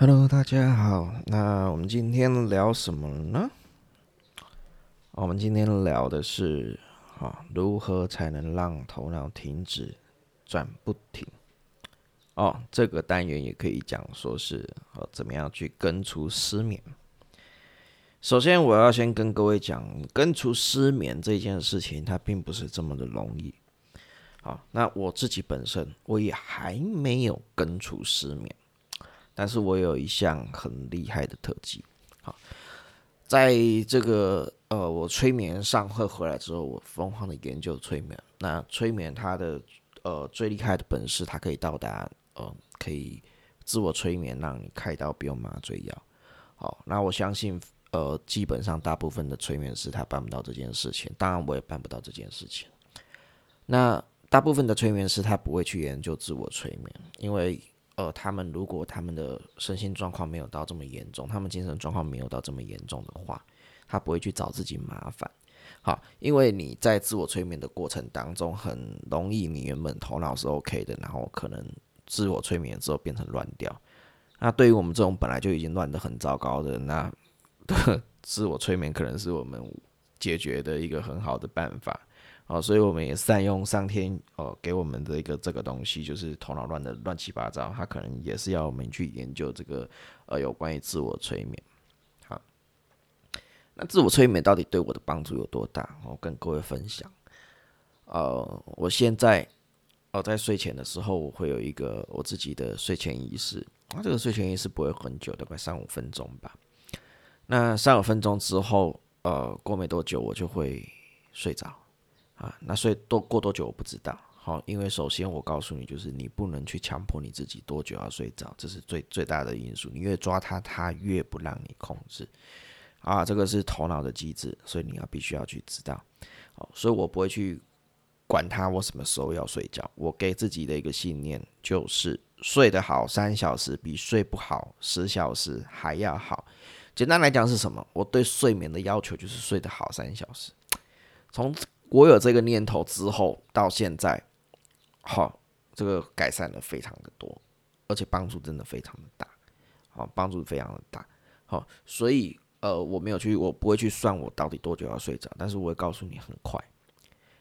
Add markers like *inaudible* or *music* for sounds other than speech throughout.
Hello，大家好。那我们今天聊什么呢？我们今天聊的是啊，如何才能让头脑停止转不停？哦，这个单元也可以讲说是啊，怎么样去根除失眠。首先，我要先跟各位讲，根除失眠这件事情，它并不是这么的容易。好，那我自己本身我也还没有根除失眠。但是我有一项很厉害的特技，好，在这个呃，我催眠上课回来之后，我疯狂的研究催眠。那催眠它的呃最厉害的本事，它可以到达呃，可以自我催眠，让你开刀不用麻醉药。好，那我相信呃，基本上大部分的催眠师他办不到这件事情，当然我也办不到这件事情。那大部分的催眠师他不会去研究自我催眠，因为。呃，他们如果他们的身心状况没有到这么严重，他们精神状况没有到这么严重的话，他不会去找自己麻烦。好，因为你在自我催眠的过程当中，很容易你原本头脑是 OK 的，然后可能自我催眠之后变成乱掉。那对于我们这种本来就已经乱得很糟糕的，那 *laughs* 自我催眠可能是我们解决的一个很好的办法。哦，所以我们也善用上天哦给我们的一个这个东西，就是头脑乱的乱七八糟，他可能也是要我们去研究这个呃有关于自我催眠。好，那自我催眠到底对我的帮助有多大？我跟各位分享。呃，我现在哦在睡前的时候，我会有一个我自己的睡前仪式。那这个睡前仪式不会很久，大概三五分钟吧。那三五分钟之后，呃，过没多久我就会睡着。啊，那睡多过多久我不知道。好，因为首先我告诉你，就是你不能去强迫你自己多久要睡着，这是最最大的因素。你越抓它，它越不让你控制。啊，这个是头脑的机制，所以你要必须要去知道。好，所以我不会去管它，我什么时候要睡觉。我给自己的一个信念就是，睡得好三小时比睡不好十小时还要好。简单来讲是什么？我对睡眠的要求就是睡得好三小时。从我有这个念头之后，到现在，好，这个改善的非常的多，而且帮助真的非常的大，好，帮助非常的大，好，所以呃，我没有去，我不会去算我到底多久要睡着，但是我会告诉你很快。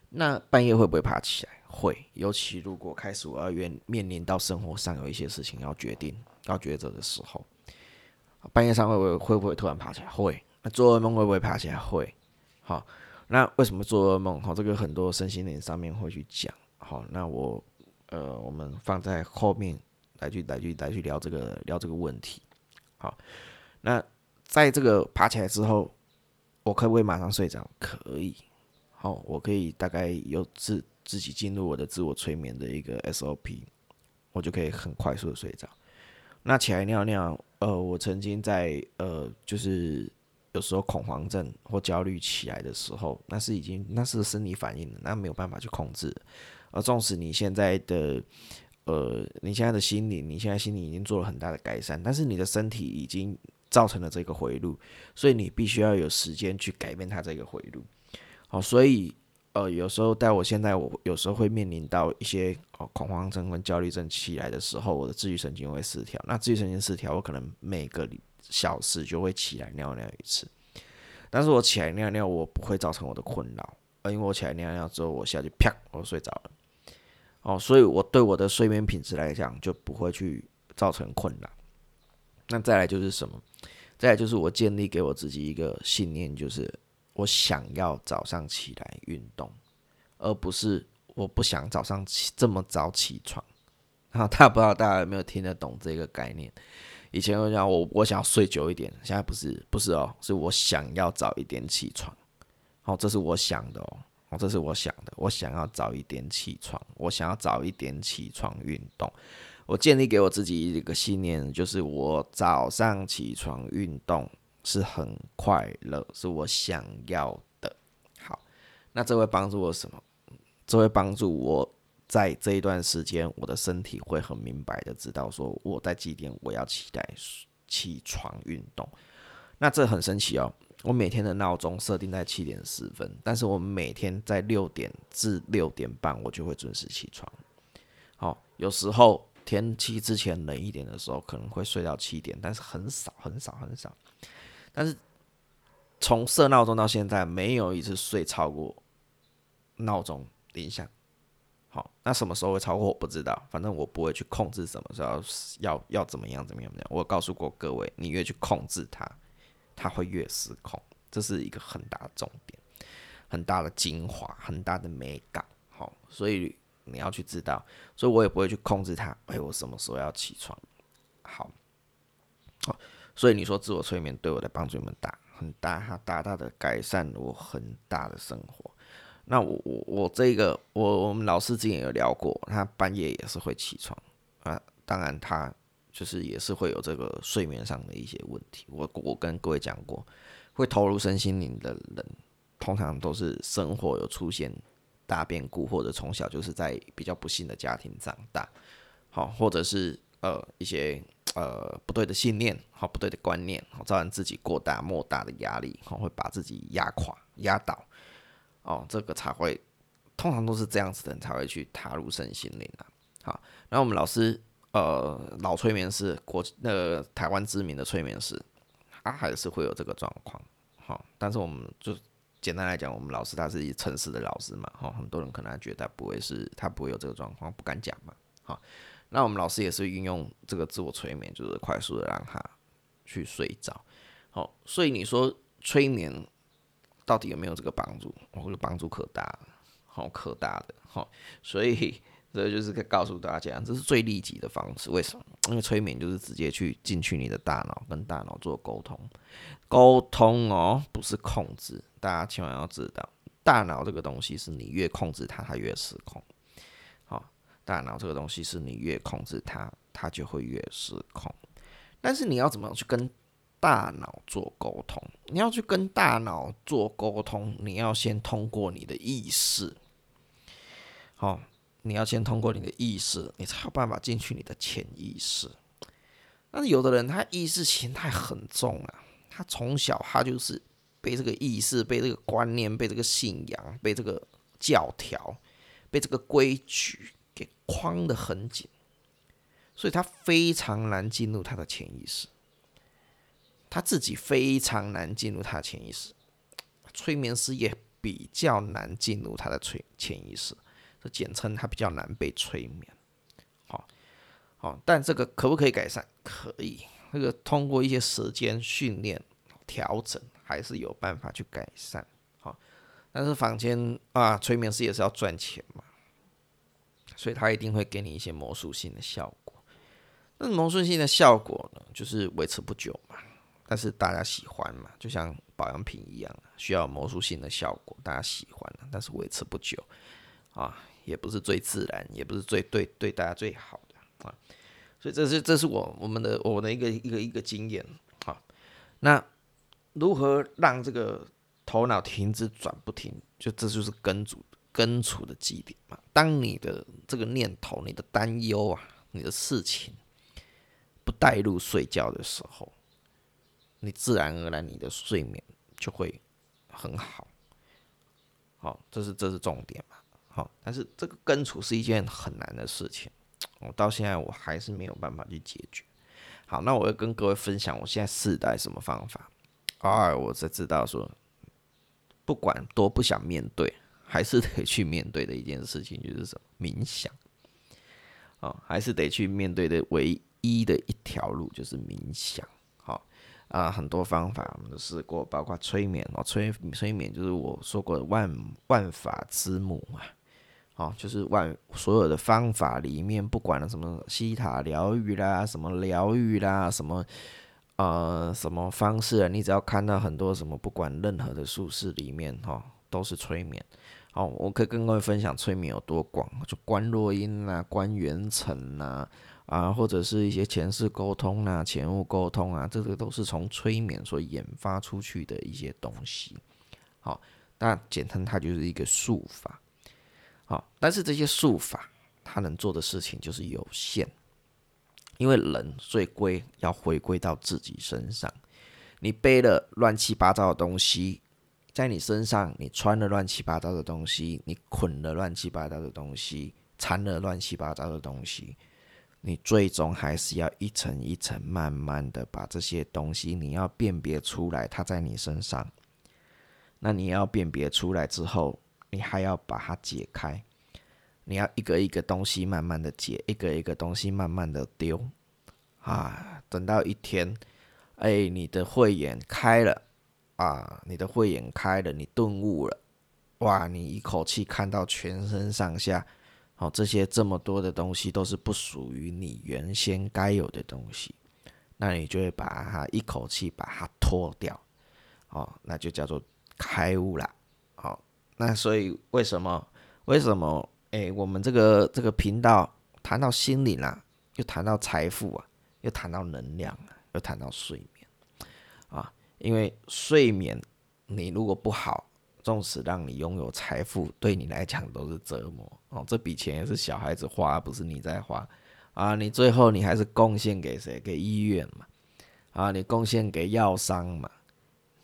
那半夜会不会爬起来？会，尤其如果开始我要面面临到生活上有一些事情要决定、要抉择的时候，半夜上会不会会不会突然爬起来？会。那做噩梦会不会爬起来？会。好。那为什么做噩梦？哈，这个很多身心灵上面会去讲。好，那我呃，我们放在后面来去来去来去聊这个聊这个问题。好，那在这个爬起来之后，我可不可以马上睡着？可以。好，我可以大概有自自己进入我的自我催眠的一个 SOP，我就可以很快速的睡着。那起来尿尿，呃，我曾经在呃，就是。有时候恐慌症或焦虑起来的时候，那是已经那是生理反应，那没有办法去控制。而纵使你现在的呃，你现在的心理，你现在心理已经做了很大的改善，但是你的身体已经造成了这个回路，所以你必须要有时间去改变它这个回路。好，所以呃，有时候在我现在，我有时候会面临到一些哦恐慌症跟焦虑症起来的时候，我的自愈神经会失调。那自愈神经失调，我可能每个小时就会起来尿尿一次，但是我起来尿尿，我不会造成我的困扰，因为我起来尿尿之后，我下去啪，我睡着了，哦，所以我对我的睡眠品质来讲，就不会去造成困扰。那再来就是什么？再来就是我建立给我自己一个信念，就是我想要早上起来运动，而不是我不想早上起这么早起床。啊，大不知道大家有没有听得懂这个概念？以前我讲我我想要睡久一点，现在不是不是哦，是我想要早一点起床。好，这是我想的哦，哦，这是我想的，我想要早一点起床，我想要早一点起床运动。我建立给我自己一个信念，就是我早上起床运动是很快乐，是我想要的。好，那这会帮助我什么？这会帮助我。在这一段时间，我的身体会很明白的知道说我在几点我要起来起床运动。那这很神奇哦，我每天的闹钟设定在七点十分，但是我每天在六点至六点半我就会准时起床。好，有时候天气之前冷一点的时候，可能会睡到七点，但是很少很少很少。但是从设闹钟到现在，没有一次睡超过闹钟铃响。好，那什么时候会超过我不知道，反正我不会去控制什么时候要要怎么样怎么样怎么样。我告诉过各位，你越去控制它，它会越失控，这是一个很大的重点，很大的精华，很大的美感。好，所以你要去知道，所以我也不会去控制它。哎，我什么时候要起床？好，好，所以你说自我催眠对我的帮助有没有大？很大，它大大的改善了我很大的生活。那我我我这个我我们老师之前有聊过，他半夜也是会起床啊，当然他就是也是会有这个睡眠上的一些问题。我我跟各位讲过，会投入身心灵的人，通常都是生活有出现大变故，或者从小就是在比较不幸的家庭长大，好，或者是呃一些呃不对的信念，好不对的观念，好造成自己过大莫大的压力，好会把自己压垮压倒。哦，这个才会，通常都是这样子的人才会去踏入身心灵啊。好，然后我们老师，呃，老催眠师，国那个台湾知名的催眠师，他还是会有这个状况。好，但是我们就简单来讲，我们老师他是一诚实的老师嘛。哈，很多人可能觉得他不会是，他不会有这个状况，不敢讲嘛。好，那我们老师也是运用这个自我催眠，就是快速的让他去睡着。好，所以你说催眠。到底有没有这个帮助？我觉得帮助可大了，好可大的，好，所以这就是告诉大家，这是最利己的方式。为什么？因为催眠就是直接去进去你的大脑，跟大脑做沟通，沟通哦，不是控制。大家千万要知道，大脑这个东西是你越控制它，它越失控。好，大脑这个东西是你越控制它，它就会越失控。但是你要怎么去跟？大脑做沟通，你要去跟大脑做沟通，你要先通过你的意识，好，你要先通过你的意识，你才有办法进去你的潜意识。但是有的人他意识形态很重啊，他从小他就是被这个意识、被这个观念、被这个信仰、被这个教条、被这个规矩给框得很紧，所以他非常难进入他的潜意识。他自己非常难进入他的潜意识，催眠师也比较难进入他的催潜意识，这简称他比较难被催眠。好，好，但这个可不可以改善？可以，这个通过一些时间训练调整，还是有办法去改善。好，但是房间啊，催眠师也是要赚钱嘛，所以他一定会给你一些魔术性的效果。那魔术性的效果呢，就是维持不久嘛。但是大家喜欢嘛，就像保养品一样，需要魔术性的效果，大家喜欢但是维持不久啊，也不是最自然，也不是最对对大家最好的啊，所以这是这是我我们的我的一个一个一个经验啊。那如何让这个头脑停止转不停？就这就是根主根除的基点嘛。当你的这个念头、你的担忧啊、你的事情不带入睡觉的时候。你自然而然，你的睡眠就会很好，好，这是这是重点嘛，好，但是这个根除是一件很难的事情，我到现在我还是没有办法去解决。好，那我要跟各位分享我现在试代什么方法。二，我才知道说，不管多不想面对，还是得去面对的一件事情，就是什么冥想，哦，还是得去面对的唯一的一条路就是冥想。好啊，很多方法我们都试过，包括催眠哦，催催眠就是我说过的万万法之母嘛，哦，就是万所有的方法里面，不管什么西塔疗愈啦，什么疗愈啦，什么呃什么方式，你只要看到很多什么，不管任何的术式里面哈，都是催眠。哦，我可以跟各位分享催眠有多广，就观落音啊，观元辰呐。啊或者是一些前世沟通啊、前物沟通啊，这个都是从催眠所研发出去的一些东西。好，那简称它就是一个术法。好，但是这些术法它能做的事情就是有限，因为人最归要回归到自己身上。你背了乱七八糟的东西在你身上，你穿了乱七八糟的东西，你捆了乱七八糟的东西，缠了乱七八糟的东西。你最终还是要一层一层慢慢的把这些东西，你要辨别出来，它在你身上。那你要辨别出来之后，你还要把它解开。你要一个一个东西慢慢的解，一个一个东西慢慢的丢。啊，等到一天，哎，你的慧眼开了，啊，你的慧眼开了，你顿悟了，哇，你一口气看到全身上下，哦，这些这么多的东西都是不属于你原先该有的东西，那你就会把它一口气把它脱掉，哦，那就叫做开悟了，好，那所以为什么为什么哎，我们这个这个频道谈到心灵啊，又谈到财富啊？又谈到能量又谈到睡眠啊，因为睡眠你如果不好，纵使让你拥有财富，对你来讲都是折磨哦。这笔钱也是小孩子花，不是你在花啊。你最后你还是贡献给谁？给医院嘛啊，你贡献给药商嘛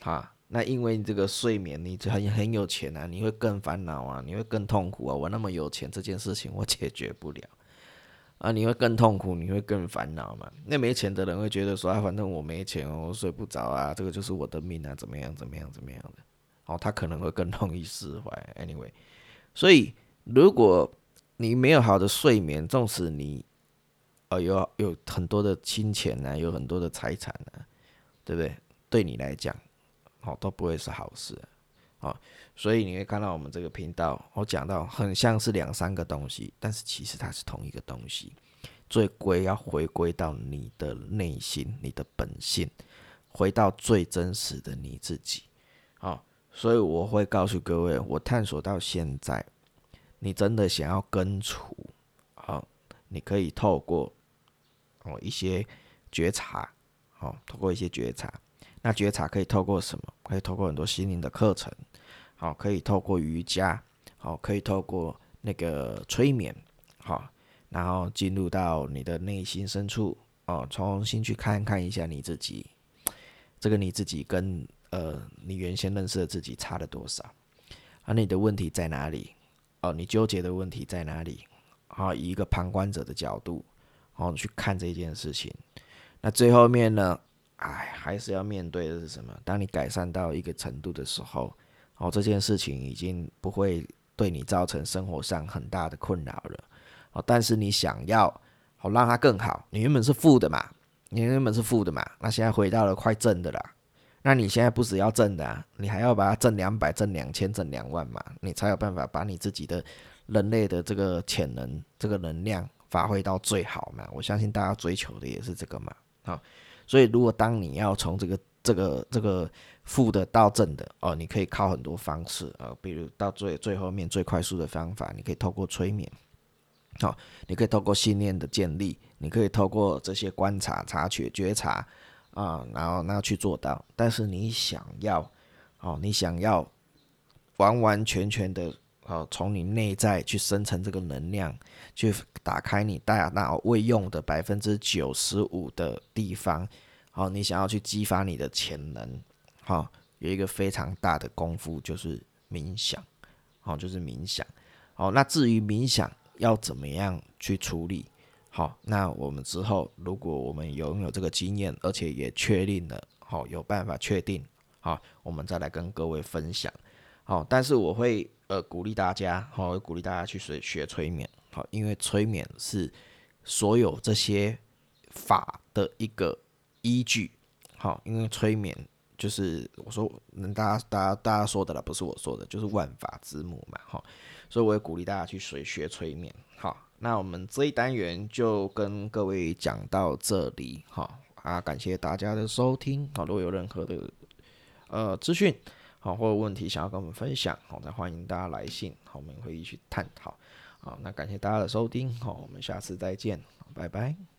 啊。那因为你这个睡眠，你很很有钱啊，你会更烦恼啊，你会更痛苦啊。我那么有钱，这件事情我解决不了。啊，你会更痛苦，你会更烦恼嘛？那没钱的人会觉得说啊，反正我没钱，我睡不着啊，这个就是我的命啊，怎么样，怎么样，怎么样的？哦，他可能会更容易释怀。Anyway，所以如果你没有好的睡眠，纵使你呃有有很多的金钱呢，有很多的财产呢，对不对？对你来讲，哦，都不会是好事。啊，所以你会看到我们这个频道，我讲到很像是两三个东西，但是其实它是同一个东西。最归要回归到你的内心，你的本性，回到最真实的你自己。所以我会告诉各位，我探索到现在，你真的想要根除，好，你可以透过哦一些觉察，好，透过一些觉察。那觉察可以透过什么？可以透过很多心灵的课程，好，可以透过瑜伽，好，可以透过那个催眠，好，然后进入到你的内心深处，哦，重新去看看一下你自己，这个你自己跟呃你原先认识的自己差了多少？啊，你的问题在哪里？哦，你纠结的问题在哪里？好，以一个旁观者的角度，哦，去看这件事情。那最后面呢？哎，还是要面对的是什么？当你改善到一个程度的时候，哦，这件事情已经不会对你造成生活上很大的困扰了。哦，但是你想要好让它更好，你原本是负的嘛，你原本是负的嘛，那现在回到了快正的啦。那你现在不只要挣的，啊，你还要把它挣两百、挣两千、挣两万嘛，你才有办法把你自己的人类的这个潜能、这个能量发挥到最好嘛。我相信大家追求的也是这个嘛，好。所以，如果当你要从这个、这个、这个负的到正的哦，你可以靠很多方式啊，比如到最最后面最快速的方法，你可以透过催眠，好，你可以透过信念的建立，你可以透过这些观察、察觉、觉察啊，然后那去做到。但是你想要哦，你想要完完全全的。哦，从你内在去生成这个能量，去打开你大脑未用的百分之九十五的地方。好，你想要去激发你的潜能，好，有一个非常大的功夫就是冥想。好，就是冥想。好，那至于冥想要怎么样去处理，好，那我们之后如果我们拥有这个经验，而且也确定了，好，有办法确定，好，我们再来跟各位分享。好，但是我会。呃，鼓励大家，好，鼓励大家去学学催眠，好，因为催眠是所有这些法的一个依据，好，因为催眠就是我说，能大家大家大家说的了，不是我说的，就是万法之母嘛，好，所以我也鼓励大家去学学催眠，好，那我们这一单元就跟各位讲到这里，好啊，感谢大家的收听，好，如果有任何的呃资讯。好，或者问题想要跟我们分享，好，再欢迎大家来信，好，我们会一起探讨。好，那感谢大家的收听，好，我们下次再见，拜拜。